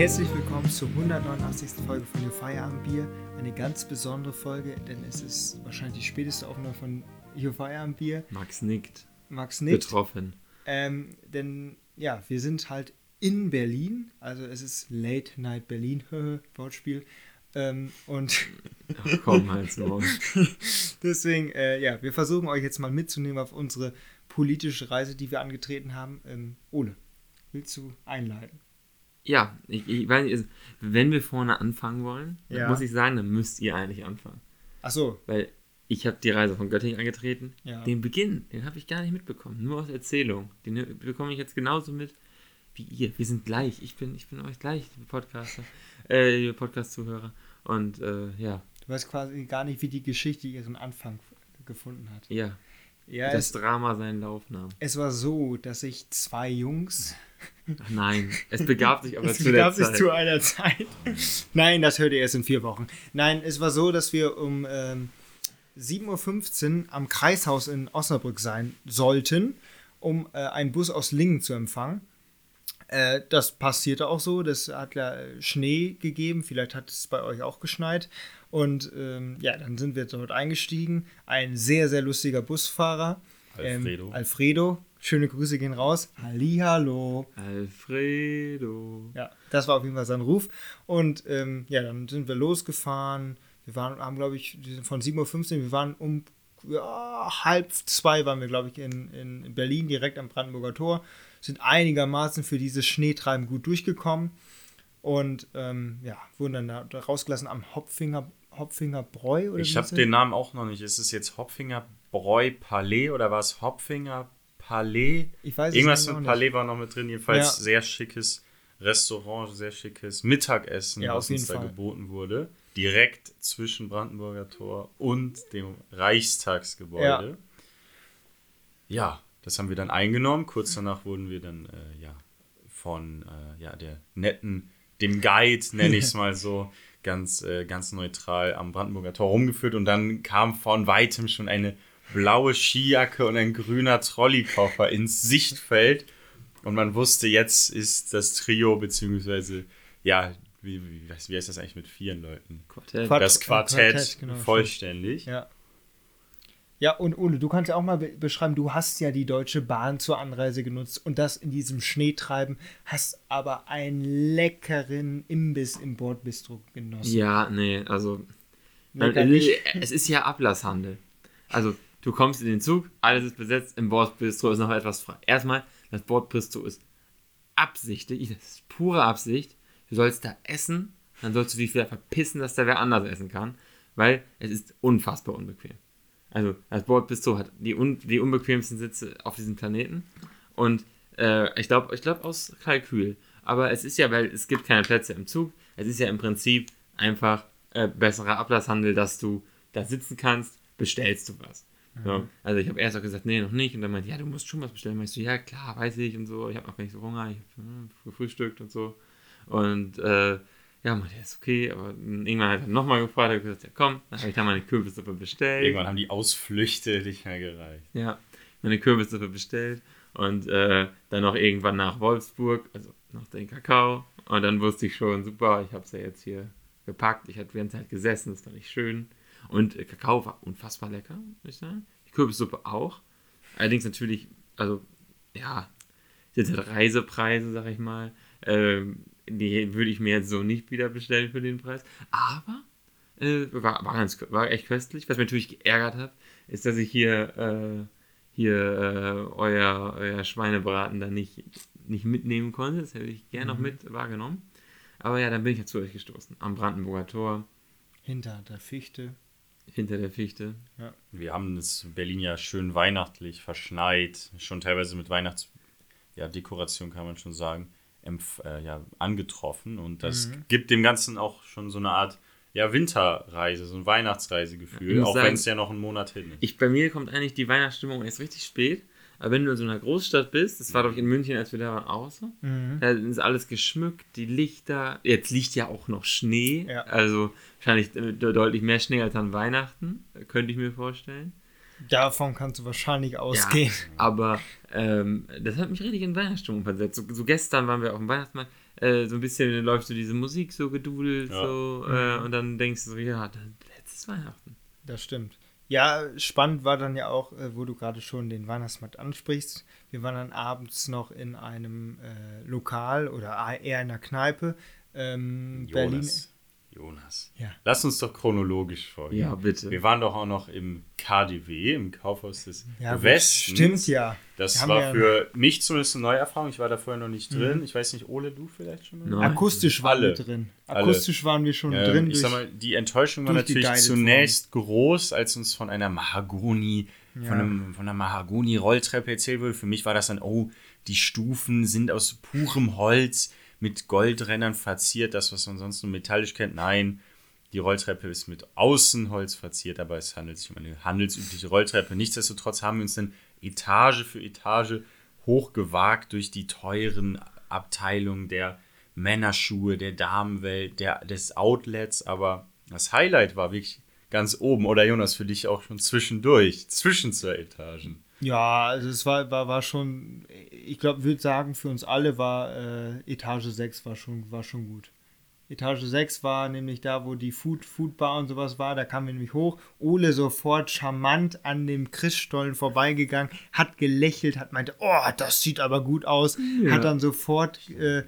Herzlich willkommen zur 189. Folge von Ihr Feierabendbier. Eine ganz besondere Folge, denn es ist wahrscheinlich die späteste Aufnahme von Ihr Feierabendbier. Max nickt. Max nickt. Betroffen. Ähm, denn ja, wir sind halt in Berlin, also es ist Late Night Berlin, Wortspiel. Ähm, und Ach komm, halt's Maul. deswegen, äh, ja, wir versuchen euch jetzt mal mitzunehmen auf unsere politische Reise, die wir angetreten haben. Ähm, Ole, willst du einleiten? Ja, ich, ich weiß nicht, also, wenn wir vorne anfangen wollen, Ja. muss ich sagen, dann müsst ihr eigentlich anfangen. Achso, Weil ich habe die Reise von Göttingen angetreten. Ja. Den Beginn, den habe ich gar nicht mitbekommen. Nur aus Erzählung. Den bekomme ich jetzt genauso mit wie ihr. Wir sind gleich. Ich bin, ich bin euch gleich, liebe Podcaster, äh, liebe Podcast-Zuhörer. Und äh, ja, du weißt quasi gar nicht, wie die Geschichte ihren Anfang gefunden hat. ja. Ja, das es, Drama seinen Lauf nahm. es war so, dass ich zwei Jungs Ach nein, es begab sich aber Es zu der begab sich Zeit. zu einer Zeit. Nein, das hört ihr erst in vier Wochen. Nein, es war so, dass wir um ähm, 7.15 Uhr am Kreishaus in Osnabrück sein sollten, um äh, einen Bus aus Lingen zu empfangen. Äh, das passierte auch so. Das hat ja Schnee gegeben. Vielleicht hat es bei euch auch geschneit. Und ähm, ja, dann sind wir dort eingestiegen. Ein sehr, sehr lustiger Busfahrer. Alfredo. Ähm, Alfredo. Schöne Grüße gehen raus. Hallihallo. Alfredo. Ja, das war auf jeden Fall sein Ruf. Und ähm, ja, dann sind wir losgefahren. Wir waren, haben, glaube ich, von 7.15 Uhr, wir waren um ja, halb zwei waren wir, glaube ich, in, in Berlin, direkt am Brandenburger Tor. Sind einigermaßen für dieses Schneetreiben gut durchgekommen. Und ähm, ja, wurden dann da, da rausgelassen am Hopfinger, Hopfinger Bräu. Oder Ich habe den Namen auch noch nicht. Ist es jetzt Hopfinger Bräu Palais oder war es Hopfinger Palais? Ich weiß Irgendwas mit Palais war noch mit drin. Jedenfalls Ja. sehr schickes Restaurant, sehr schickes Mittagessen, Ja, was uns da Fall. geboten wurde. Direkt zwischen Brandenburger Tor und dem Reichstagsgebäude. Ja, das haben wir dann eingenommen. Kurz danach wurden wir dann äh, ja, von äh, ja, der netten, dem Guide, nenne ich es mal so, ganz, äh, ganz neutral am Brandenburger Tor rumgeführt und dann kam von weitem schon eine blaue Skijacke und ein grüner Trolleykoffer ins Sichtfeld und man wusste, jetzt ist das Trio, beziehungsweise, ja, wie, wie, wie heißt das eigentlich mit vier Leuten? Quartett. Quart- Das Quartett, Quartett, genau, vollständig. Ja. Ja, und Ole, du kannst ja auch mal be beschreiben, du hast ja die Deutsche Bahn zur Anreise genutzt und das in diesem Schneetreiben, hast aber einen leckeren Imbiss im Bordbistro genossen. Ja, nee, also. Lecker Äh. Es ist ja Ablasshandel. Also, du kommst in den Zug, alles ist besetzt, im Bordbistro ist noch etwas frei. Erstmal, das Bordbistro ist absichtlich, das ist pure Absicht. Du sollst da essen, dann sollst du dich wieder verpissen, dass da wer anders essen kann, weil es ist unfassbar unbequem. Also, das Bordbistro hat die, un die unbequemsten Sitze auf diesem Planeten und äh, ich glaube ich glaub aus Kalkül. Aber es ist ja, weil es gibt keine Plätze im Zug, es ist ja im Prinzip einfach äh, besserer Ablasshandel, dass du da sitzen kannst, bestellst du was. So, also ich habe erst auch gesagt, nee, noch nicht. Und dann meinte, ja, du musst schon was bestellen. Meinst du, ja, klar, weiß ich und so. Ich habe noch gar nicht so Hunger, ich habe hm, gefrühstückt und so. Und äh, ja, meinte, ja, ist okay. Aber irgendwann hat er nochmal gefragt, habe gesagt, ja komm, dann habe ich da meine Kürbissuppe bestellt. Irgendwann haben die Ausflüchte nicht mehr gereicht. Ja, meine Kürbissuppe bestellt und äh, dann noch irgendwann nach Wolfsburg, also noch den Kakao. Und dann wusste ich schon, super, ich habe es ja jetzt hier gepackt. Ich hatte die ganze Zeit gesessen, das fand ich schön. Und Kakao war unfassbar lecker, muss ich sagen. Die Kürbissuppe auch. Allerdings natürlich, also ja, sind halt Reisepreise, sag ich mal. Ähm, die würde ich mir jetzt so nicht wieder bestellen für den Preis. Aber äh, war, war, ganz, war echt köstlich. Was mich natürlich geärgert hat, ist, dass ich hier, äh, hier äh, euer, euer Schweinebraten dann nicht, nicht mitnehmen konnte. Das hätte ich gerne noch mit wahrgenommen. Aber ja, dann bin ich ja zu euch gestoßen. Am Brandenburger Tor, Hinter der Fichte. Hinter der Fichte. Wir haben das Berlin ja schön weihnachtlich verschneit, schon teilweise mit Weihnachtsdekoration, ja, Dekoration kann man schon sagen, empf äh, ja, angetroffen. Und das Mhm. gibt dem Ganzen auch schon so eine Art ja, Winterreise, so ein Weihnachtsreisegefühl, auch wenn es ja noch einen Monat hin ist. Ich, bei mir kommt eigentlich die Weihnachtsstimmung erst richtig spät. Aber wenn du in so einer Großstadt bist, das war doch in München, als wir da waren, auch so, Mhm. da ist alles geschmückt, die Lichter. Jetzt liegt ja auch noch Schnee. Ja. Also wahrscheinlich äh, de- deutlich mehr Schnee als an Weihnachten, könnte ich mir vorstellen. Davon kannst du wahrscheinlich ausgehen. Aber ähm, das hat mich richtig in Weihnachtsstimmung versetzt. So, so gestern waren wir auf dem Weihnachtsmarkt. äh, so ein bisschen läuft so diese Musik so gedudelt Ja. so äh, und dann denkst du so, ja, dann letztes Weihnachten. Das stimmt. Ja, spannend war dann ja auch, äh, wo du gerade schon den Weihnachtsmarkt ansprichst. Wir waren dann abends noch in einem äh, Lokal oder eher in einer Kneipe. Ähm, Berlin. Jonas. Ja. Lass uns doch chronologisch vorgehen. Ja, bitte. Wir waren doch auch noch im KDW, im Kaufhaus des Ja, Westens. stimmt ja. Das Wir war haben für mich zumindest eine Neuerfahrung. Ich war da vorher noch nicht drin. Mhm. Ich weiß nicht, Ole, du vielleicht schon mal? Nein. Akustisch waren Alle. wir drin. Alle. Akustisch waren wir schon Ähm, drin. ich durch- sag mal, die Enttäuschung war natürlich zunächst groß, als uns von einer Mahagoni, Ja. von, einem, von einer Mahagoni-Rolltreppe erzählt wurde. Für mich war das dann, oh, die Stufen sind aus purem Holz mit Goldrändern verziert, das, was man sonst nur metallisch kennt. Nein, die Rolltreppe ist mit Außenholz verziert, aber es handelt sich um eine handelsübliche Rolltreppe. Nichtsdestotrotz haben wir uns dann Etage für Etage hochgewagt durch die teuren Abteilungen der Männerschuhe, der Damenwelt, der, des Outlets, aber das Highlight war wirklich ganz oben. Oder Jonas, für dich auch schon zwischendurch, zwischen zwei Etagen. Ja, also es war, war, war schon, ich glaube, würde sagen, für uns alle war äh, Etage 6 war schon, war schon gut. Etage 6 war nämlich da, wo die Food, Foodbar und sowas war, da kamen wir nämlich hoch. Ole sofort charmant an dem Christstollen vorbeigegangen, hat gelächelt, hat meinte, oh, das sieht aber gut aus, Ja. hat dann sofort, äh,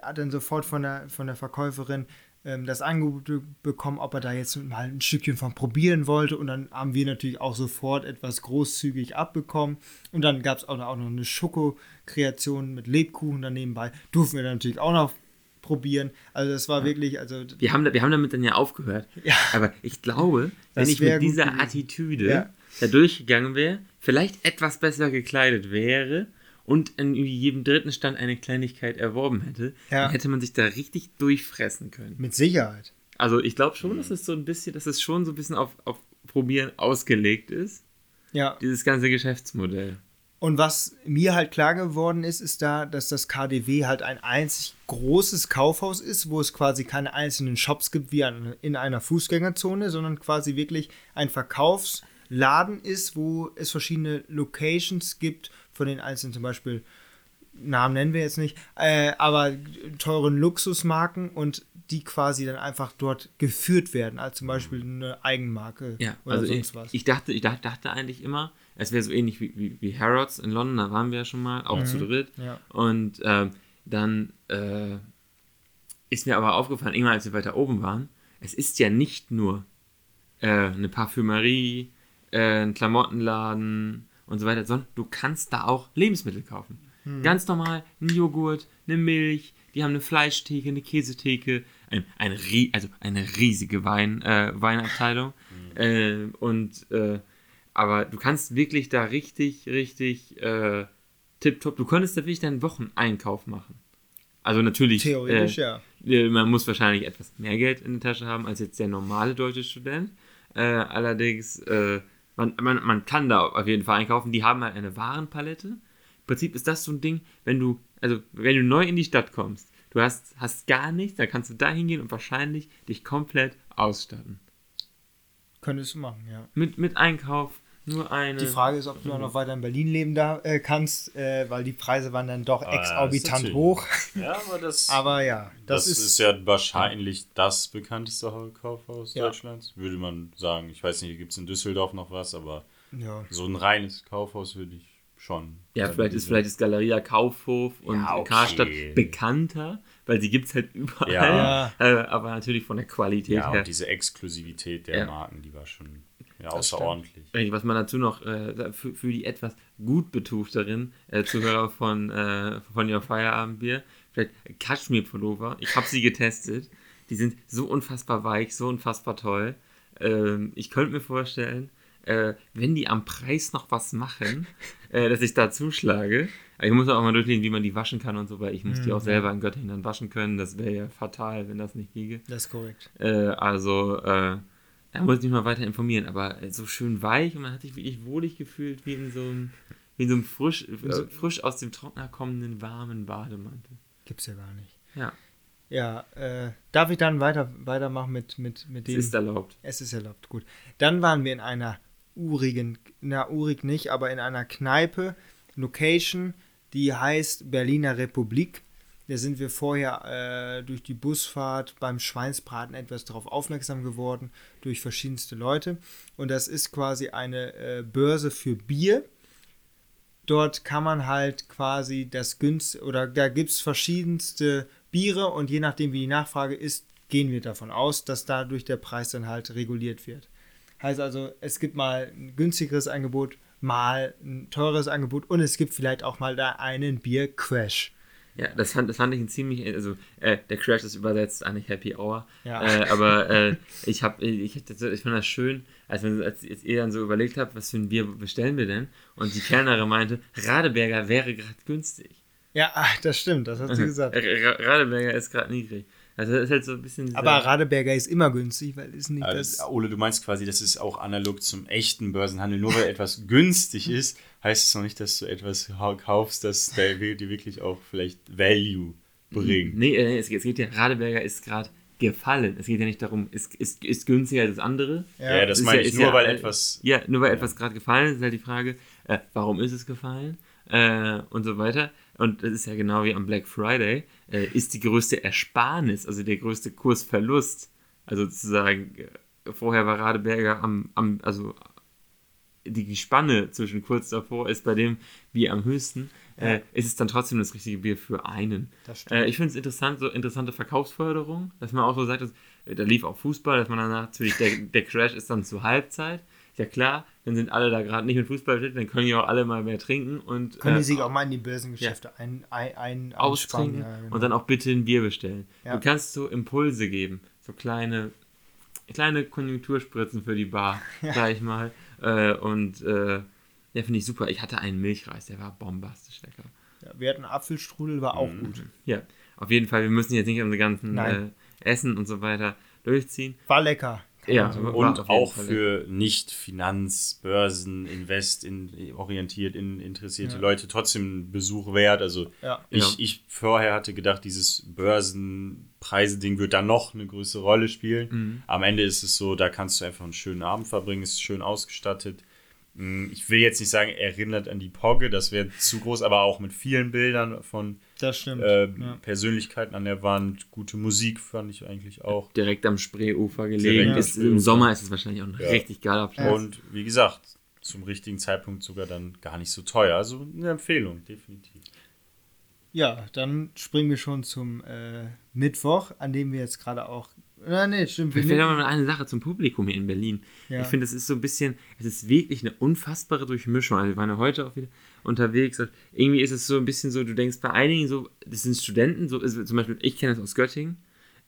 hat dann sofort von der, von der Verkäuferin ähm, das Angebot bekommen, ob er da jetzt mal ein Stückchen von probieren wollte. Und dann haben wir natürlich auch sofort etwas großzügig abbekommen. Und dann gab es auch, auch noch eine Schoko-Kreation mit Lebkuchen dann nebenbei. Durften wir dann natürlich auch noch probieren. Also das war wirklich, also Wir haben, wir haben damit dann ja aufgehört. Ja. Aber ich glaube, wenn ich mit dieser gewesen. Attitüde Ja. da durchgegangen wäre, vielleicht etwas besser gekleidet wäre und in jedem dritten Stand eine Kleinigkeit erworben hätte, Ja. dann hätte man sich da richtig durchfressen können. mit Sicherheit. Also ich glaube schon, dass es so ein bisschen, dass es schon so ein bisschen auf, auf Probieren ausgelegt ist, Ja. dieses ganze Geschäftsmodell. Und was mir halt klar geworden ist, ist da, dass das KDW halt ein einzig großes Kaufhaus ist, wo es quasi keine einzelnen Shops gibt wie an, in einer Fußgängerzone, sondern quasi wirklich ein Verkaufsladen ist, wo es verschiedene Locations gibt von den einzelnen, zum Beispiel Namen nennen wir jetzt nicht, äh, aber teuren Luxusmarken und die quasi dann einfach dort geführt werden, als zum Beispiel eine Eigenmarke Ja, oder also sonst ich, was. ich dachte, ich dachte, eigentlich immer, es wäre so ähnlich wie, wie, wie Harrods in London, da waren wir ja schon mal, auch zu dritt. ja. Und ähm, dann äh, ist mir aber aufgefallen, irgendwann als wir weiter oben waren, es ist ja nicht nur äh, eine Parfümerie, äh, ein Klamottenladen und so weiter, sondern du kannst da auch Lebensmittel kaufen. Ganz normal, ein Joghurt, eine Milch, die haben eine Fleischtheke, eine Käsetheke, ein, ein, also eine riesige Wein, äh, Weinabteilung. Äh, und äh, aber du kannst wirklich da richtig, richtig äh, tipptopp, du könntest da wirklich deinen Wocheneinkauf machen. Also natürlich, Theoretisch, äh, ja. äh, man muss wahrscheinlich etwas mehr Geld in der Tasche haben als jetzt der normale deutsche Student. Äh, allerdings, äh, man, man, man kann da auf jeden Fall einkaufen. Die haben halt eine Warenpalette. Im Prinzip ist das so ein Ding, wenn du, also wenn du neu in die Stadt kommst, du hast, hast gar nichts, dann kannst du da hingehen und wahrscheinlich dich komplett ausstatten. Könntest du machen, ja. Mit, mit Einkauf, nur eine. Die Frage ist, ob du auch noch weiter in Berlin leben da, äh, kannst, äh, weil die Preise waren dann doch Ah, exorbitant hoch. Ja, aber das, Aber ja, das, das, ist, ist, ja wahrscheinlich das bekannteste Kaufhaus Ja. Deutschlands, würde man sagen. Ich weiß nicht, gibt es in Düsseldorf noch was, aber ja. so ein reines Kaufhaus würde ich schon. Ja, vielleicht ist vielleicht ist Galeria Kaufhof und Ja, okay. Karstadt bekannter, weil sie gibt es halt überall. Ja. Äh, aber natürlich von der Qualität Ja, her. und diese Exklusivität der Ja. Marken, die war schon ja, außerordentlich. Was man dazu noch äh, für, für die etwas gut betuchteren äh, Zuhörer von, äh, von Your Feierabendbier, vielleicht Kaschmir-Pullover. Ich habe sie getestet. Die sind so unfassbar weich, so unfassbar toll. Ähm, ich könnte mir vorstellen, äh, wenn die am Preis noch was machen, äh, dass ich da zuschlage. Ich muss auch mal durchlesen, wie man die waschen kann und so, weil ich muss die auch selber in Göttingen dann waschen können. Das wäre ja fatal, wenn das nicht ginge. Das ist korrekt. Äh, also, äh, da muss ich mich mal weiter informieren, aber äh, so schön weich und man hat sich wirklich wohlig gefühlt, wie in so einem, wie in so einem frisch, äh, frisch aus dem Trockner kommenden warmen Bademantel. Gibt's ja gar nicht. Ja, Ja, äh, darf ich dann weiter, weitermachen mit, mit, mit dem? ist erlaubt. Es ist erlaubt, gut. Dann waren wir in einer urigen, na, urig nicht, aber in einer Kneipe, Location, die heißt Berliner Republik. Da sind wir vorher äh, durch die Busfahrt beim Schweinsbraten etwas darauf aufmerksam geworden, durch verschiedenste Leute. Und das ist quasi eine äh, Börse für Bier. Dort kann man halt quasi das günst oder da gibt es verschiedenste Biere und je nachdem wie die Nachfrage ist, gehen wir davon aus, dass dadurch der Preis dann halt reguliert wird. Heißt also, es gibt mal ein günstigeres Angebot, mal ein teures Angebot und es gibt vielleicht auch mal da einen Bier-Crash. Ja, das fand, das fand ich ein ziemlich, also äh, der Crash ist übersetzt eigentlich Happy Hour. Ja. Äh, aber äh, ich habe, ich, ich, ich fand das schön, als, wenn, als, als ihr dann so überlegt habt, was für ein Bier bestellen wir denn? Und die Kellnerin meinte, Radeberger wäre gerade günstig. Ja, ach, das stimmt, das hast du gesagt. Ra- Radeberger ist gerade niedrig. Also das ist halt so ein bisschen. Aber Radeberger ist immer günstig, weil ist nicht Also, das. Ole, du meinst quasi, das ist auch analog zum echten Börsenhandel. Nur weil etwas günstig ist, heißt es noch nicht, dass du etwas kaufst, das dir wirklich auch vielleicht Value bringt. Nee, äh, es, geht- es geht ja, Radeberger ist gerade gefallen. Es geht ja nicht darum, ist, ist, ist günstiger als das andere. Ja, das Ist meine ja- ich nur, ja, weil äh, etwas. Ja, nur weil etwas gerade gefallen ist, ist halt die Frage, äh, warum ist es gefallen? Äh, und so weiter. Und das ist ja genau wie am Black Friday, äh, ist die größte Ersparnis, also der größte Kursverlust. Also sozusagen, äh, vorher war Radeberger am, am also die Spanne zwischen kurz davor ist bei dem Bier am höchsten, äh, ist es dann trotzdem das richtige Bier für einen. Äh, ich finde es interessant, so interessante Verkaufsförderung, dass man auch so sagt, dass, äh, da lief auch Fußball, dass man danach natürlich, der, der Crash ist dann zur Halbzeit. Ja klar, dann sind alle da gerade nicht mit Fußball beschäftigt, dann können die auch alle mal mehr trinken und Können die äh, sich auch mal in die Börsengeschäfte ein, ein, ein, austrinken ja, genau. und dann auch bitte ein Bier bestellen. Ja. Du kannst so Impulse geben, so kleine, kleine Konjunkturspritzen für die Bar, sag ich mal. Äh, und äh, ja, finde ich super. Ich hatte einen Milchreis, der war bombastisch lecker. ja, wir hatten Apfelstrudel, war auch Mhm. gut. Ja, auf jeden Fall, wir müssen jetzt nicht unsere ganzen äh. Essen und so weiter durchziehen. War lecker. Ja, so- Und auch Fall für nicht Finanz-, Börsen-, Invest- in, orientiert, in, interessierte Ja. Leute trotzdem Besuch wert. Also Ja. ich, ich vorher hatte gedacht, dieses Börsenpreise-Ding wird da noch eine größere Rolle spielen. Mhm. Am Ende ist es so, da kannst du einfach einen schönen Abend verbringen, ist schön ausgestattet. Mm, Ich will jetzt nicht sagen, erinnert an die Pogge, das wäre zu groß, aber auch mit vielen Bildern von Das stimmt. äh, ja. Persönlichkeiten an der Wand. Gute Musik fand ich eigentlich auch. Direkt am Spreeufer gelegen. Am ist, Im. Sommer ist es wahrscheinlich auch ein Ja. richtig geiler Platz. Und wie gesagt, zum richtigen Zeitpunkt sogar dann gar nicht so teuer. Also eine Empfehlung, definitiv. ja, dann springen wir schon zum äh, Mittwoch, an dem wir jetzt gerade auch. Na, nee, stimmt. Ich aber mal eine Sache zum Publikum hier in Berlin. Ja. Ich finde, es ist so ein bisschen, es ist wirklich eine unfassbare Durchmischung. Also wir waren ja heute auch wieder unterwegs und irgendwie ist es so ein bisschen so, du denkst bei einigen so, das sind Studenten, so ist, zum Beispiel, ich kenne das aus Göttingen.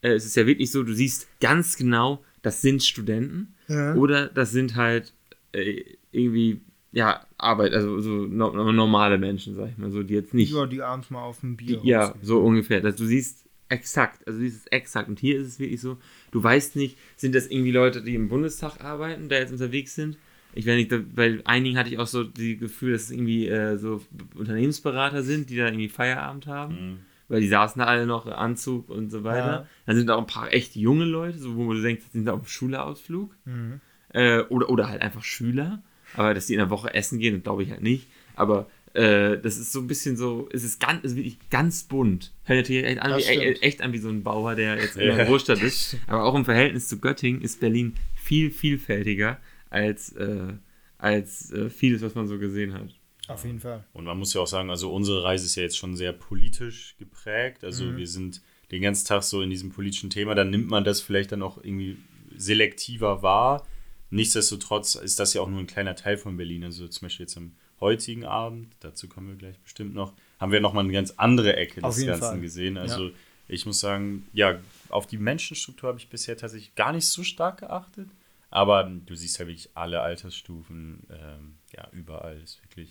Äh, es ist ja wirklich so, du siehst ganz genau, das sind Studenten Ja. oder das sind halt äh, irgendwie, ja, Arbeit, also so no, normale Menschen, sag ich mal, so, die jetzt nicht Ja, die abends mal auf ein Bier. ja, rausgehen. so ungefähr. Das, du siehst exakt, also du siehst es exakt. Und hier ist es wirklich so, du weißt nicht, sind das irgendwie Leute, die im Bundestag arbeiten, da jetzt unterwegs sind? Ich weiß nicht, da- bei einigen hatte ich auch so das Gefühl, dass es irgendwie äh, so Unternehmensberater sind, die da irgendwie Feierabend haben. Weil die saßen da alle noch Anzug und so weiter. Ja. Dann sind auch ein paar echt junge Leute, so, wo du denkst, die sind auf dem Schulausflug. Mhm. Äh, oder, oder halt einfach Schüler. Aber dass die in der Woche essen gehen, glaube ich halt nicht. Aber äh, das ist so ein bisschen so, es ist ganz, es ist wirklich ganz bunt. Hört natürlich echt an, wie, echt, echt an wie so ein Bauer, der jetzt in der Großstadt ist. Aber auch im Verhältnis zu Göttingen ist Berlin viel vielfältiger als, äh, als äh, vieles, was man so gesehen hat. Auf jeden Fall. Und man muss ja auch sagen, also unsere Reise ist ja jetzt schon sehr politisch geprägt. Also wir sind den ganzen Tag so in diesem politischen Thema. Dann nimmt man das vielleicht dann auch irgendwie selektiver wahr. Nichtsdestotrotz ist das ja auch nur ein kleiner Teil von Berlin. Also zum Beispiel jetzt am heutigen Abend, dazu kommen wir gleich bestimmt noch, haben wir nochmal eine ganz andere Ecke Auf des Ganzen Fall. gesehen. Also ich muss sagen, ja, auf die Menschenstruktur habe ich bisher tatsächlich gar nicht so stark geachtet. Aber du siehst ja wirklich alle Altersstufen, ähm, ja, überall ist wirklich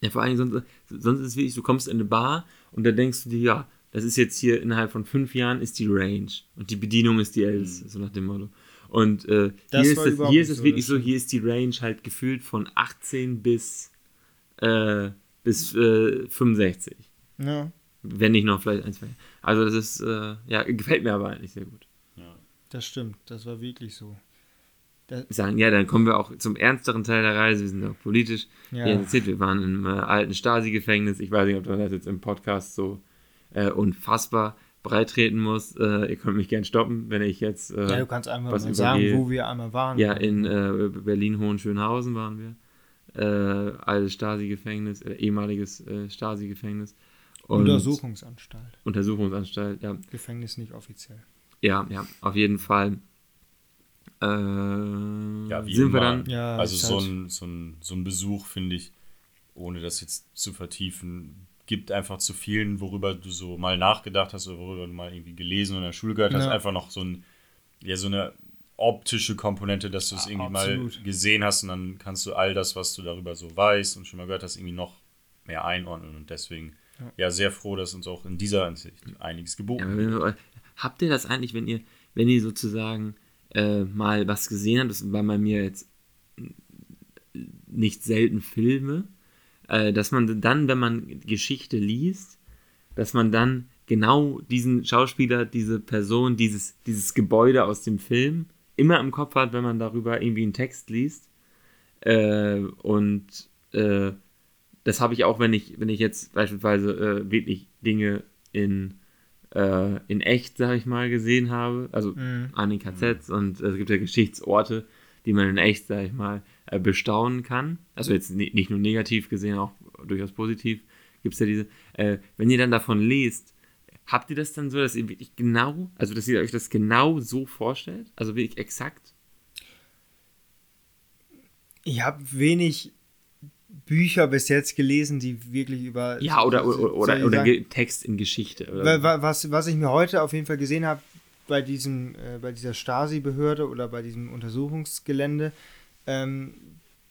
Ja, vor allem sonst, sonst ist es wirklich, du kommst in eine Bar und da denkst du dir, ja, das ist jetzt hier innerhalb von fünf Jahren ist die Range und die Bedienung ist die älteste, so nach dem Motto. Und äh, Das hier, ist das, hier ist es so, wirklich das so, hier ist die Range halt gefühlt von 18 bis, äh, bis äh, 65. Ja, Wenn nicht noch vielleicht ein, zwei. Also das ist, äh, ja, gefällt mir aber eigentlich sehr gut. das stimmt. Das war wirklich so. sagen, ja, dann kommen wir auch zum ernsteren Teil der Reise. Wir sind auch politisch. Ja. Ja. erzählt, wir waren im äh, alten Stasi-Gefängnis. Ich weiß nicht, ob wir das jetzt im Podcast so äh, unfassbar breit treten muss. Äh, ihr könnt mich gern stoppen, wenn ich jetzt. Äh, Ja, du kannst einfach was mal sagen, wo wir einmal waren. Ja, in äh, Berlin-Hohenschönhausen waren wir. Äh, altes Stasi-Gefängnis, äh, ehemaliges äh, Stasi-Gefängnis. Untersuchungsanstalt. Untersuchungsanstalt, ja. Gefängnis nicht offiziell. Ja, ja, auf jeden Fall. Äh, Ja, wie sind wir immer. dann. Ja, also so halt- ein, so, ein, so ein Besuch, finde ich, ohne das jetzt zu vertiefen, gibt einfach zu vielen, worüber du so mal nachgedacht hast oder worüber du mal irgendwie gelesen oder in der Schule gehört hast, Ja. einfach noch so, ein, ja, so eine optische Komponente, dass du es Ja, irgendwie absolut. mal gesehen hast und dann kannst du all das, was du darüber so weißt und schon mal gehört hast, irgendwie noch mehr einordnen und deswegen ja, sehr froh, dass uns auch in dieser Hinsicht einiges Ja, geboten wird. habt ihr das eigentlich, wenn ihr, wenn ihr sozusagen äh, mal was gesehen habt, das war bei mir jetzt nicht selten Filme, äh, dass man dann, wenn man Geschichte liest, dass man dann genau diesen Schauspieler, diese Person, dieses, dieses Gebäude aus dem Film immer im Kopf hat, wenn man darüber irgendwie einen Text liest. Äh, und äh, das habe ich auch, wenn ich, wenn ich jetzt beispielsweise äh, wirklich Dinge in, äh, in echt, sag ich mal, gesehen habe, also Mhm. an den KZs und es gibt ja Geschichtsorte, die man in echt, sag ich mal, bestaunen kann. Also jetzt ni- nicht nur negativ gesehen, auch durchaus positiv gibt es ja diese. Äh, wenn ihr dann davon lest, habt ihr das dann so, dass ihr wirklich genau, also dass ihr euch das genau so vorstellt? Also wirklich exakt? Ich habe wenig Bücher bis jetzt gelesen, die wirklich über. Ja, oder, oder, oder, oder sagen, Ge- Text in Geschichte. Oder Wa- wa- Was, was ich mir heute auf jeden Fall gesehen habe, bei, diesem, äh, bei dieser Stasi-Behörde oder bei diesem Untersuchungsgelände, ähm,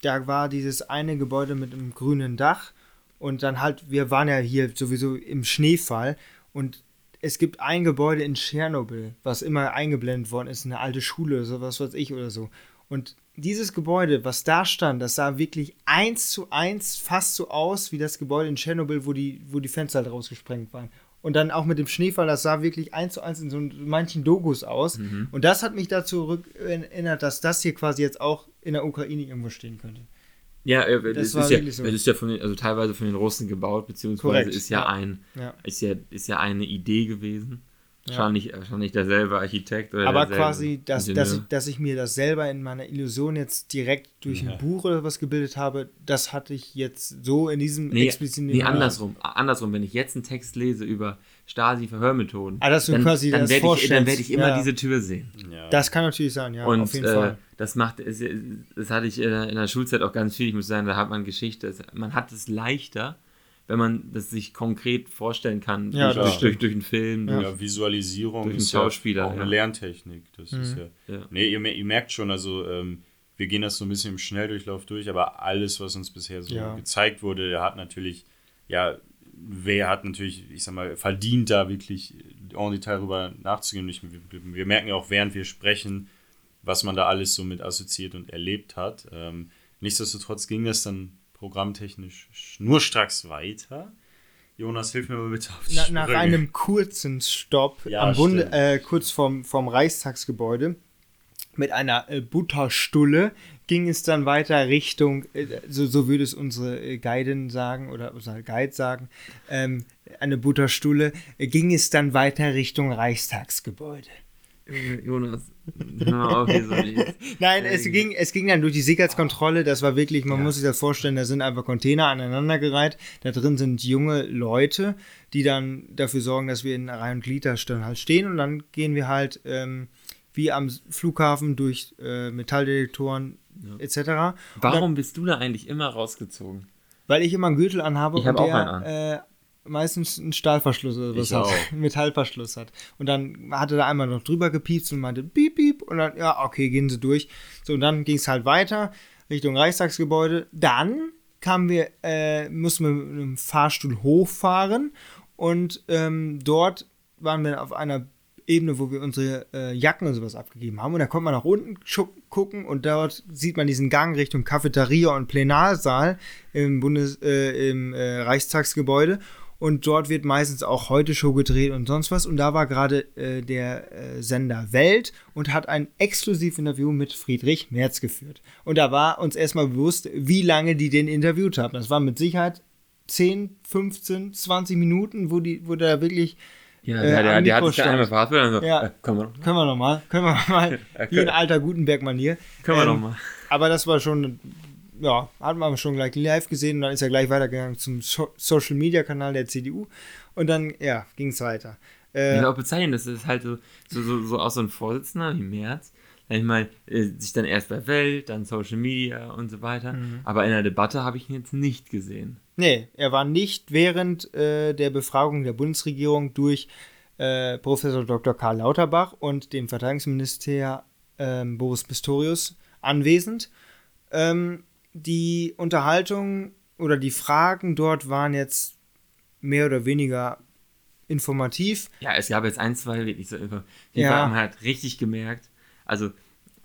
da war dieses eine Gebäude mit einem grünen Dach und dann halt, wir waren ja hier sowieso im Schneefall und es gibt ein Gebäude in Tschernobyl, was immer eingeblendet worden ist, eine alte Schule sowas, was ich oder so. Und dieses Gebäude, was da stand, das sah wirklich eins zu eins fast so aus wie das Gebäude in Tschernobyl, wo die, wo die Fenster halt rausgesprengt waren. Und dann auch mit dem Schneefall, das sah wirklich eins zu eins in so manchen Dokus aus. Mhm. Und das hat mich dazu erinnert, dass das hier quasi jetzt auch in der Ukraine irgendwo stehen könnte. Ja, äh, Das das, war ist ja, so. das ist ja von den, also teilweise von den Russen gebaut, beziehungsweise Korrekt, ist ja, ja. ein, Ja. ist ja, ist ja eine Idee gewesen. Ja. Wahrscheinlich, wahrscheinlich derselbe Architekt oder Aber derselbe quasi, dass, Ingenieur. dass, ich, dass ich mir das selber in meiner Illusion jetzt direkt durch Ja. ein Buch oder was gebildet habe, das hatte ich jetzt so in diesem Nee, expliziten nee andersrum. Andersrum, wenn ich jetzt einen Text lese über Stasi-Verhörmethoden, Ah, dass du dann, quasi dann werde ich, werd ich immer Ja. diese Tür sehen. Ja. Das kann natürlich sein, ja, und auf jeden äh, Fall. das macht, es- das hatte ich in der, Schulzeit auch ganz viel. Ich muss sagen, da hat man Geschichte. Es- Man hat es leichter, wenn man das sich konkret vorstellen kann, Ja, durch, durch, durch, einen Film. Ja, Durch, Visualisierung durch einen ist Schauspieler, ja auch eine ja. Lerntechnik. Das ist ja. Ja. Nee, ihr, ihr merkt schon, also ähm, wir gehen das so ein bisschen im Schnelldurchlauf durch, aber alles, was uns bisher so Ja. gezeigt wurde, der hat natürlich, ja, wer hat natürlich, ich sag mal, verdient da wirklich en Detail darüber nachzugehen. Ich, wir, wir merken ja auch, während wir sprechen, was man da alles so mit assoziiert und erlebt hat. Ähm, nichtsdestotrotz ging das dann programmtechnisch schnurstracks weiter. Jonas, hilf mir mal bitte auf die Na, nach einem kurzen Stopp Ja, am Bunde, äh, kurz vorm, vorm Reichstagsgebäude mit einer äh, Butterstulle ging es dann weiter Richtung, äh, so, so würde es unsere äh, Guidin sagen oder unser Guide sagen, ähm, eine Butterstulle, äh, ging es dann weiter Richtung Reichstagsgebäude. Jonas, auf, so. Nein, es ging, es ging dann durch die Sicherheitskontrolle. Das war wirklich, man muss sich das vorstellen, da sind einfach Container aneinandergereiht. Da drin sind junge Leute, die dann dafür sorgen, dass wir in Reihe und Glied dann halt stehen. Und dann gehen wir halt ähm, wie am Flughafen durch äh, Metalldetektoren etc. Warum bist du da eigentlich immer rausgezogen? Weil ich immer einen Gürtel anhabe Ich und auch einen äh, meistens einen Stahlverschluss oder was hat, einen Metallverschluss hat. Und dann hat er da einmal noch drüber gepiepst und meinte piep, piep und dann, ja, okay, gehen sie durch. So, und dann ging es halt weiter Richtung Reichstagsgebäude. Dann kamen wir, äh, mussten wir mit einem Fahrstuhl hochfahren und ähm, dort waren wir auf einer Ebene, wo wir unsere äh, Jacken und sowas abgegeben haben. Und da konnte man nach unten gucken und dort sieht man diesen Gang Richtung Cafeteria und Plenarsaal im Bundes äh, im äh, Reichstagsgebäude. Und dort wird meistens auch heute Show gedreht und sonst was. Und da war gerade äh, der äh, Sender Welt und hat ein Exklusivinterview mit Friedrich Merz geführt. Und da war uns erstmal bewusst, wie lange die den interviewt haben. Das war mit Sicherheit 10, 15, 20 Minuten, wo, die, wo der wirklich. Ja, äh, der, der, der hat sich dann einmal verhaftet und dann so, Ja. äh, können wir noch, Können wir nochmal, können wir mal, hier in alter Gutenberg-Manier. können wir Ähm, noch mal. Aber das war schon, ja, hat man schon gleich live gesehen und dann ist er gleich weitergegangen zum so Social Media Kanal der CDU und dann, ja, ging es weiter. Äh, Ich will auch bezeichnen, das ist halt so, so, so, so auch so ein Vorsitzender wie Merz, ich mal, äh, sich dann erst bei Welt, dann Social Media und so weiter. Mhm. Aber in der Debatte habe ich ihn jetzt nicht gesehen. Nee, er war nicht während äh, der Befragung der Bundesregierung durch äh, Professor Dr. Karl Lauterbach und dem Verteidigungsminister ähm, Boris Pistorius anwesend. Ähm, die Unterhaltung oder die Fragen dort waren jetzt mehr oder weniger informativ. Ja, es gab jetzt ein, zwei wirklich so. Die Ja. haben halt richtig gemerkt, also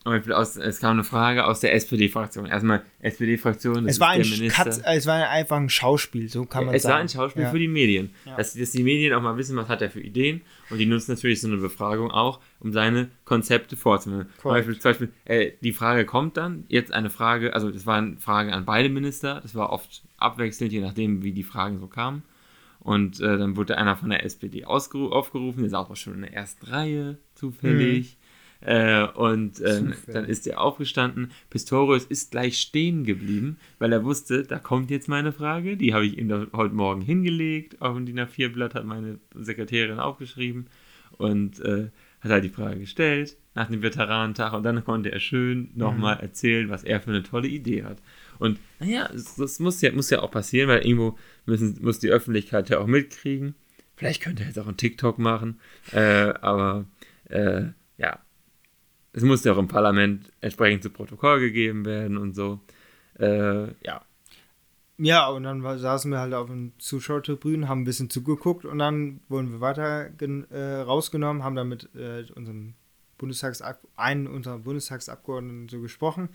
aus, es kam eine Frage aus der SPD-Fraktion. Erstmal SPD-Fraktion, Es war, ein. Katz, es war einfach ein Schauspiel, so kann man es sagen. war ein Schauspiel Ja. für die Medien. Ja. Dass, dass die Medien auch mal wissen, was hat er für Ideen. Und die nutzen natürlich so eine Befragung auch, um seine Konzepte vorzunehmen. Zum. Beispiel, zum Beispiel äh, die Frage kommt dann, jetzt eine Frage, also das war eine Frage an beide Minister, das war oft abwechselnd, je nachdem, wie die Fragen so kamen. Und äh, dann wurde einer von der SPD aufgerufen, der saß auch schon in der ersten Reihe, zufällig. Äh, und ähm, dann ist er aufgestanden. Pistorius ist gleich stehen geblieben, weil er wusste, da kommt jetzt meine Frage. Die habe ich ihm heute Morgen hingelegt. Auf dem DIN A4-Blatt hat meine Sekretärin aufgeschrieben und äh, hat halt die Frage gestellt nach dem Veteranentag. Und dann konnte er schön nochmal Mhm. erzählen, was er für eine tolle Idee hat. Und naja, das, das muss, ja, muss ja auch passieren, weil irgendwo müssen, muss die Öffentlichkeit ja auch mitkriegen. Vielleicht könnte er jetzt auch einen TikTok machen. Äh, aber äh, ja, es muss ja auch im Parlament entsprechend zu Protokoll gegeben werden und so. Äh, ja. Ja, und dann saßen wir halt auf den Zuschauertribünen, haben ein bisschen zugeguckt und dann wurden wir weiter äh, rausgenommen, haben dann mit äh, unserem Bundestagsab einen unserer Bundestagsabgeordneten so gesprochen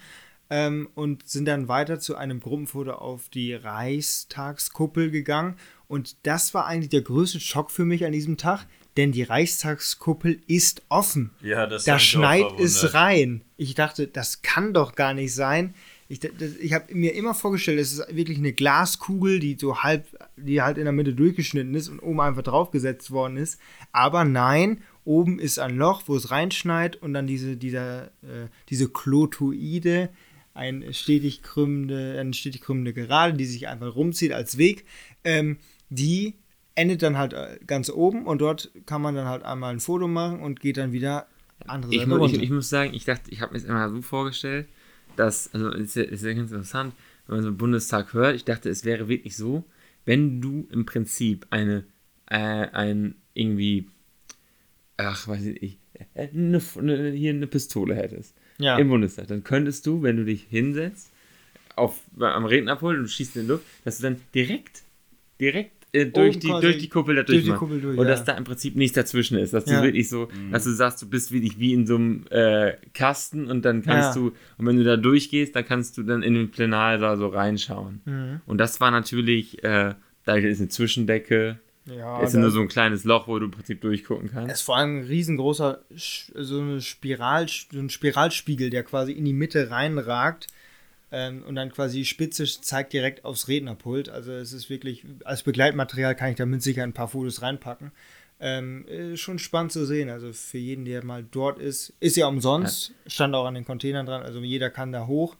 ähm, und sind dann weiter zu einem Gruppenfoto auf die Reichstagskuppel gegangen. Und das war eigentlich der größte Schock für mich an diesem Tag, denn die Reichstagskuppel ist offen. Ja, das Da schneit es rein. Ich dachte, das kann doch gar nicht sein. Ich, das- ich habe mir immer vorgestellt, es ist wirklich eine Glaskugel, die so halb, die halt in der Mitte durchgeschnitten ist und oben einfach draufgesetzt worden ist. Aber nein, oben ist ein Loch, wo es reinschneit und dann diese, dieser, äh, diese Klotoide, ein stetig krümmende, eine stetig krümmende Gerade, die sich einfach rumzieht als Weg, ähm, die endet dann halt äh, ganz oben und dort kann man dann halt einmal ein Foto machen und geht dann wieder andere Ich, Seite ich, ich muss sagen, ich dachte, ich habe mir es immer so vorgestellt, dass, also es ist, ja, ist ja ganz interessant, wenn man so einen Bundestag hört, ich dachte, es wäre wirklich so, wenn du im Prinzip eine, äh, ein irgendwie, ach, weiß ich nicht, äh, eine, eine, hier eine Pistole hättest Ja. im Bundestag, dann könntest du, wenn du dich hinsetzt, auf, am Rednerpult und schießt in die Luft, dass du dann direkt, direkt äh, durch, die, durch die Kuppel da durch die durchmachst. Kuppel durch, und ja. dass da im Prinzip nichts dazwischen ist. Dass Ja. du wirklich so, dass du sagst, du bist wirklich wie in so einem äh, Kasten und dann kannst Ja. du, und wenn du da durchgehst, dann kannst du dann in den Plenarsaal so reinschauen. Mhm. Und das war natürlich, äh, da ist eine Zwischendecke, Ja, es ist nur so ein kleines Loch, wo du im Prinzip durchgucken es kannst. ist vor allem ein riesengroßer, so, eine Spiral, so ein Spiralspiegel, der quasi in die Mitte reinragt ähm, und dann quasi die Spitze zeigt direkt aufs Rednerpult. Also es ist wirklich, als Begleitmaterial kann ich da mit Sicherheit ein paar Fotos reinpacken. Ähm, ist schon spannend zu sehen. Also für jeden, der mal dort ist, ist ja umsonst, stand auch an den Containern dran. Also jeder kann da hoch,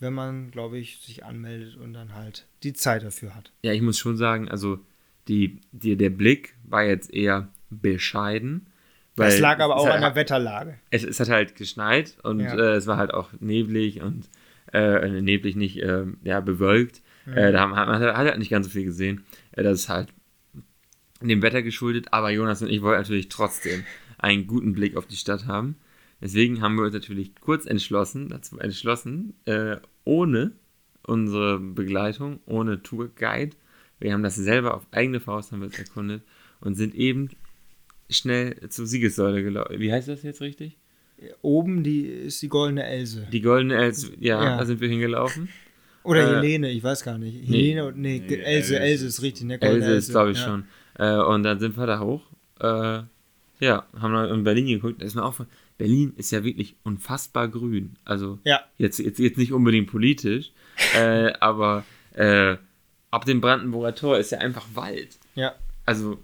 wenn man, glaube ich, sich anmeldet und dann halt die Zeit dafür hat. Ja, ich muss schon sagen, also die, die, der Blick war jetzt eher bescheiden. Das weil lag aber auch hat- an der Wetterlage. es, es hat halt geschneit und Ja. äh, es war halt auch neblig und äh, neblig nicht äh, ja, bewölkt. Äh, da haben, hat man hat halt nicht ganz so viel gesehen. Äh, das ist halt dem Wetter geschuldet, aber Jonas und ich wollten natürlich trotzdem einen guten Blick auf die Stadt haben. Deswegen haben wir uns natürlich kurz entschlossen, dazu entschlossen, äh, ohne unsere Begleitung, ohne Tourguide. Wir haben das selber auf eigene Faust haben wir es erkundet und sind eben schnell zur Siegessäule gelaufen. Wie heißt das jetzt richtig? Oben die, ist die goldene Else. Die goldene Els, ja, Ja. da sind wir hingelaufen. Oder Äh, Helene, ich weiß gar nicht. nee. Helene, und- nee, Nee, Else, Else Else ist- richtig, ne? Goldene Else ist, glaube ich, ja. schon. Äh, und dann sind wir da hoch. Äh, ja, haben dann in Berlin geguckt. Da ist mir auch Berlin ist ja wirklich unfassbar grün. Also Ja. jetzt, jetzt, jetzt nicht unbedingt politisch, äh, aber äh, ab dem Brandenburger Tor ist ja einfach Wald. Ja, Also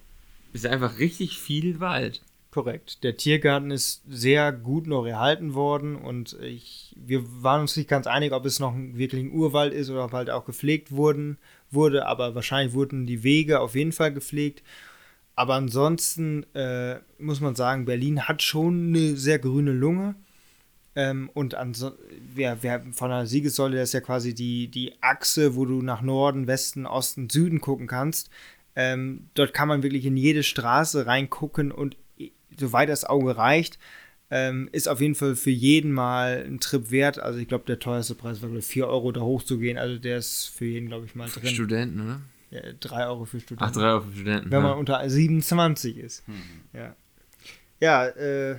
ist ja einfach richtig viel Wald. Korrekt. Der Tiergarten ist sehr gut noch erhalten worden und ich, wir waren uns nicht ganz einig, ob es noch wirklich ein Urwald ist oder ob halt auch gepflegt wurden, wurde, aber wahrscheinlich wurden die Wege auf jeden Fall gepflegt. Aber ansonsten äh, muss man sagen, Berlin hat schon eine sehr grüne Lunge. Ähm, und wer, wer von der Siegessäule, das ist ja quasi die, die Achse, wo du nach Norden, Westen, Osten, Süden gucken kannst. Ähm, dort kann man wirklich in jede Straße reingucken und soweit das Auge reicht, ähm, ist auf jeden Fall für jeden mal ein Trip wert. Also ich glaube, der teuerste Preis war glaube ich 4 Euro da hochzugehen. Also der ist für jeden, glaube ich, mal drin. Studenten, oder? Ja, 3 Euro für Studenten. Ach, drei Euro für Studenten. Wenn ja. man unter 27 ist. Ja, ja äh,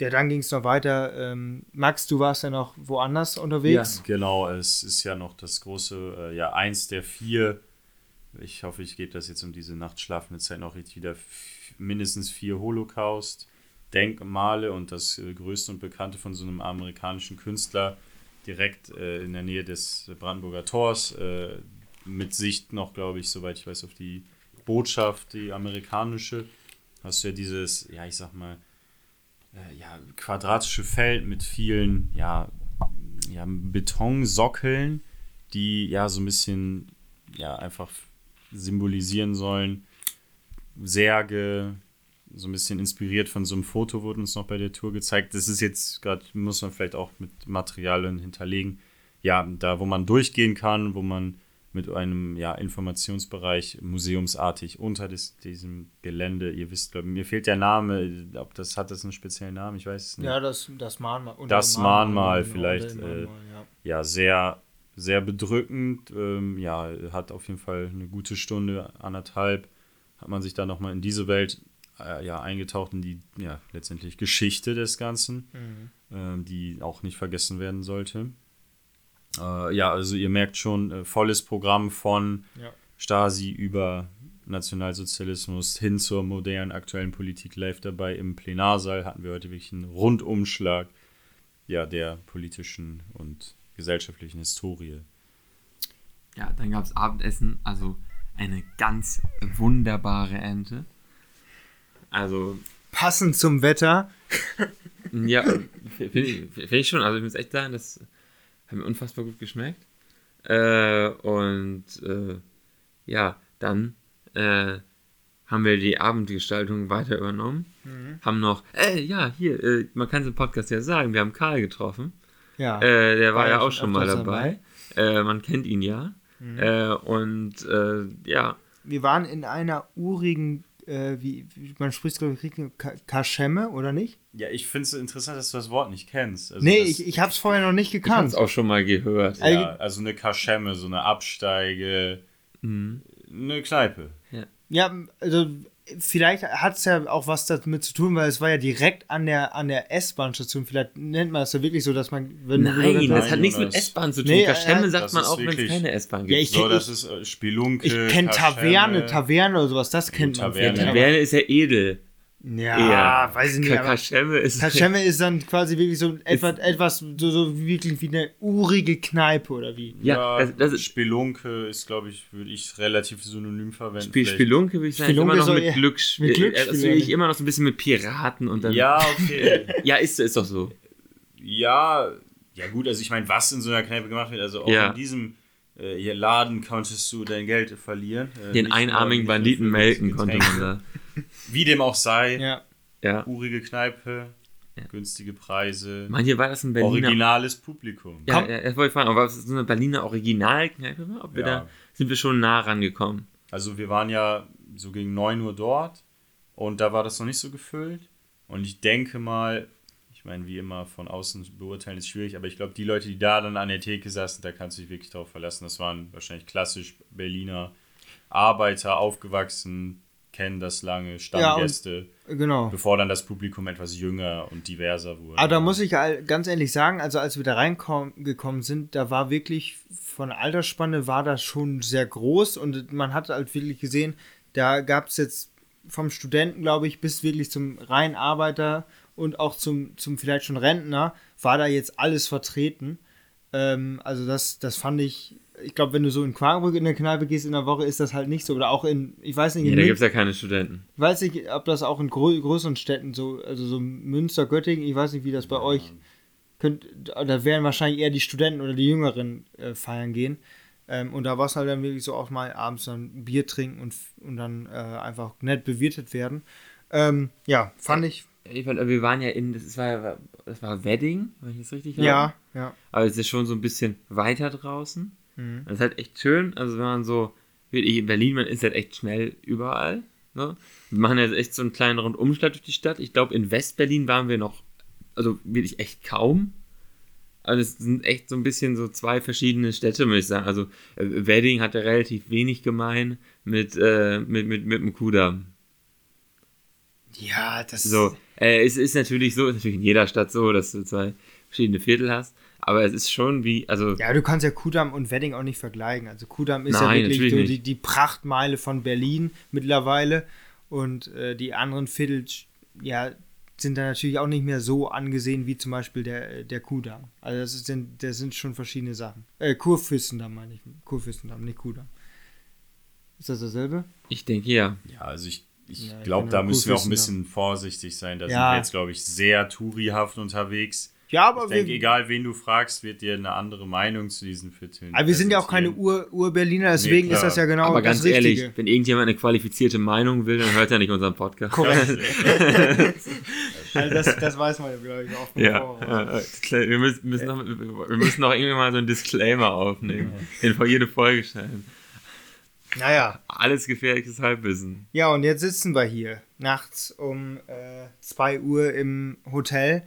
ja dann ging es noch weiter. Ähm, Max, du warst ja noch woanders unterwegs. Genau, es ist ja noch das große, äh, ja, eins der vier. Ich hoffe, ich gebe das jetzt um diese nachtschlafende Zeit noch richtig wieder. Mindestens vier Holocaust-Denkmale und das äh, größte und bekannte von so einem amerikanischen Künstler direkt äh, in der Nähe des Brandenburger Tors. Äh, mit Sicht noch, glaube ich, soweit ich weiß, auf die Botschaft, die amerikanische. Hast du ja dieses, ja, ich sag mal, äh, ja, quadratische Feld mit vielen, ja, ja, Betonsockeln, die ja so ein bisschen ja einfach symbolisieren sollen. Särge, so ein bisschen inspiriert von so einem Foto wurde uns noch bei der Tour gezeigt. Das ist jetzt gerade, muss man vielleicht auch mit Materialien hinterlegen. Ja, da wo man durchgehen kann, wo man mit einem ja, Informationsbereich museumsartig unter des, diesem Gelände, ihr wisst, glaub, mir fehlt der Name, ob das hat das einen speziellen Namen, ich weiß es nicht Ja, das, das Mahnmal. Das Mahnmal vielleicht, dem äh, Mahnmal, ja. ja, sehr, sehr bedrückend. Ähm, ja, hat auf jeden Fall eine gute Stunde, anderthalb, hat man sich da nochmal in diese Welt äh, ja, eingetaucht, in die ja, letztendlich Geschichte des Ganzen, ähm, die auch nicht vergessen werden sollte. Äh, ja, also ihr merkt schon, äh, volles Programm von Ja. Stasi über Nationalsozialismus hin zur modernen aktuellen Politik live dabei. Im Plenarsaal hatten wir heute wirklich einen Rundumschlag ja, der politischen und gesellschaftlichen Historie. Ja, dann gab es Abendessen, also eine ganz wunderbare Ente. Also, Passend zum Wetter. ja, finde ich, find ich schon. Also, ich muss echt sagen, das hat mir unfassbar gut geschmeckt. Äh, und äh, ja, dann äh, haben wir die Abendgestaltung weiter übernommen. Haben noch, äh, ja, hier, äh, man kann es im Podcast ja sagen, wir haben Karl getroffen. Ja. Äh, der war, War ja auch schon mal öfters dabei. Äh, man kennt ihn ja. Äh, und äh, ja, Wir waren in einer urigen, äh, wie, wie man spricht, glaube ich, Ka- Kaschemme, oder nicht? Ja, ich finde es interessant, dass du das Wort nicht kennst. Also nee, das, ich, ich habe es vorher noch nicht ich habe es gekannt. auch schon mal gehört. ja, also eine Kaschemme, so eine Absteige, Mhm. eine Kneipe. Ja, also vielleicht hat es ja auch was damit zu tun, weil es war ja direkt an der, an der S-Bahn-Station. Vielleicht nennt man das ja wirklich so, dass man. Wenn Nein, das Nein, hat nichts mit. S-Bahn zu tun. Nee, Kaschemme äh, sagt das man auch, wenn es keine S-Bahn gibt. Ja, ich- So, das ist äh, Spelunke. ich kenne. Taverne, Taverne oder sowas, das kennt man. Taverne. aber- Taverne ist ja edel. Ja, eher. weiß ich nicht. Kaschemme ist. Kaschemme ist dann quasi wirklich so etwas, etwas so, so wirklich wie eine urige Kneipe oder wie. Ja, das, das ist. Spelunke ist, glaube ich, würde ich relativ synonym verwenden. Spiel, Vielleicht- Spelunke würde ich sagen, Spelunke immer noch mit Glücksspiel. mit Glücksspiel, Also ja. ich immer noch so ein bisschen mit Piraten und dann. Ja, okay. ja ist, ist doch so. ja, ja gut, also ich meine, was in so einer Kneipe gemacht wird, also auch Ja. in diesem äh, hier Laden konntest du dein Geld verlieren. Äh, Den einarmigen Banditen melken konnte man da. Wie dem auch sei, Ja. Ja. urige Kneipe, Ja. günstige Preise, Manche war das ein Berliner. originales Publikum. Ja, Komm. ja, das wollte ich fragen, ob das so eine Berliner Originalkneipe war? Ob wir Ja. da sind wir schon nah rangekommen. Also wir waren ja so gegen 9 Uhr dort und da war das noch nicht so gefüllt. Und ich denke mal, ich meine, wie immer von außen beurteilen ist schwierig, aber ich glaube, die Leute, die da dann an der Theke saßen, da kannst du dich wirklich drauf verlassen. Das waren wahrscheinlich klassisch Berliner Arbeiter, aufgewachsen, kennen das lange, Stammgäste, Genau. bevor dann das Publikum etwas jünger und diverser wurde. Aber da muss ich ganz ehrlich sagen, also als wir da reingekommen sind, da war wirklich von Altersspanne war das schon sehr groß und man hat halt wirklich gesehen, da gab es jetzt vom Studenten, glaube ich, bis wirklich zum reinen Arbeiter und auch zum, zum vielleicht schon Rentner, war da jetzt alles vertreten. Ähm, also das, das fand ich ich glaube, wenn du so in Quarenbrück in der Kneipe gehst in der Woche, ist das halt nicht so. Oder auch in, ich weiß nicht, in Ja, da gibt es ja keine Studenten. ich weiß nicht, ob das auch in grö größeren Städten so, also so Münster, Göttingen, ich weiß nicht, wie das bei euch könnt, da werden wahrscheinlich eher die Studenten oder die Jüngeren äh, feiern gehen. Ähm, und da war es halt dann wirklich so auch mal abends dann Bier trinken und, und dann äh, einfach nett bewirtet werden. Ähm, ja, fand ich. Ich fand, wir waren ja in, das war, das war Wedding, wenn ich das richtig habe. Ja, ja. Aber es ist schon so ein bisschen weiter draußen. Mhm. Das ist halt echt schön. Also wenn man so, in Berlin, man ist halt echt schnell überall. Ne? Wir machen jetzt echt so einen kleinen Rundumschlag durch die Stadt. Ich glaube, in Westberlin waren wir noch, also wirklich echt kaum. Also es sind echt so ein bisschen so zwei verschiedene Städte, muss ich sagen. Also äh, Wedding hatte relativ wenig gemein mit, äh, mit, mit, mit dem Kudamm. Ja, das So, äh, es ist natürlich so, ist natürlich in jeder Stadt so, dass du zwei verschiedene Viertel hast. Aber es ist schon wie, also Ja, du kannst ja Kudamm und Wedding auch nicht vergleichen. Also Kudamm ist ja Nein, wirklich natürlich so die, die Prachtmeile von Berlin mittlerweile. Und äh, die anderen Viertel, ja, sind da natürlich auch nicht mehr so angesehen wie zum Beispiel der, der Kudamm. Also das, ist, sind, das sind schon verschiedene Sachen. Äh, Kurfürstendamm meine ich. Kurfürstendamm, nicht Kudamm. Ist das dasselbe? ich denke ja. Ja, also ich, ich Ja, glaube, da müssen wir auch ein bisschen vorsichtig sein. Da Ja. sind wir jetzt, glaube ich, sehr tourihaft unterwegs. Ja, aber Ich denke, egal wen du fragst, wird dir eine andere Meinung zu diesen Vierteln. aber wir sind ja auch keine präsentieren. Ur- Ur-Berliner, deswegen Nee, ist das ja genau Aber das ganz ehrlich, Richtige. wenn irgendjemand eine qualifizierte Meinung will, dann hört er nicht unseren Podcast. Korrekt. Also das, das weiß man, glaube ich, auch Ja, ja, ja. wir müssen, müssen noch, wir müssen noch irgendwie mal so einen Disclaimer aufnehmen, den vor jede Folge schreiben. Naja. Alles gefährliches Halbwissen. Ja, und jetzt sitzen wir hier nachts um 2 Uhr im Hotel.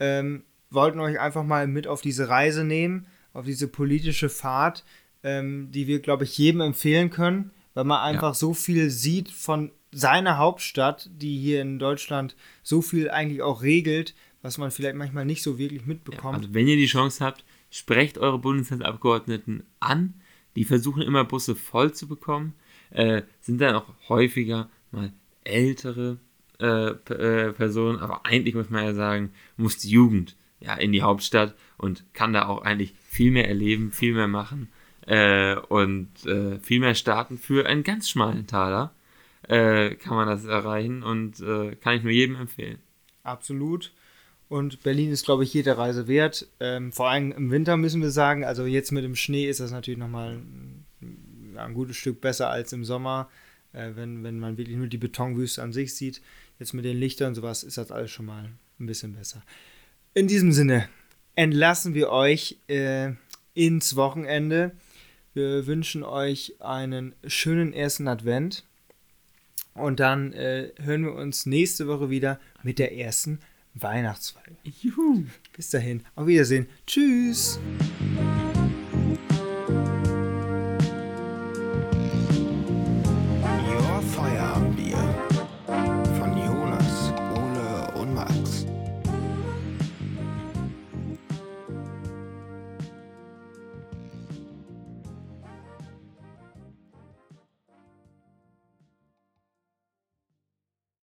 Ähm, wollten euch einfach mal mit auf diese Reise nehmen, auf diese politische Fahrt, ähm, die wir, glaube ich, jedem empfehlen können, weil man einfach so viel sieht von seiner Hauptstadt, die hier in Deutschland so viel eigentlich auch regelt, was man vielleicht manchmal nicht so wirklich mitbekommt. Also wenn ihr die Chance habt, sprecht eure Bundestagsabgeordneten an. Die versuchen immer Busse voll zu bekommen. Äh, sind dann auch häufiger mal ältere äh, äh, Personen. Aber eigentlich muss man ja sagen, muss die Jugend ja in die Hauptstadt und kann da auch eigentlich viel mehr erleben, viel mehr machen äh, und äh, viel mehr starten. Für einen ganz schmalen Taler äh, kann man das erreichen und äh, kann ich nur jedem empfehlen. Absolut. Und Berlin ist, glaube ich, jede Reise wert. Ähm, vor allem im Winter müssen wir sagen, also jetzt mit dem Schnee ist das natürlich nochmal ein, gutes Stück besser als im Sommer, äh, wenn, wenn man wirklich nur die Betonwüste an sich sieht. Jetzt mit den Lichtern und sowas ist das alles schon mal ein bisschen besser. In diesem Sinne entlassen wir euch äh, ins Wochenende. Wir wünschen euch einen schönen ersten Advent. Und dann äh, hören wir uns nächste Woche wieder mit der ersten Weihnachtsfolge. Juhu! Bis dahin, auf Wiedersehen. Tschüss.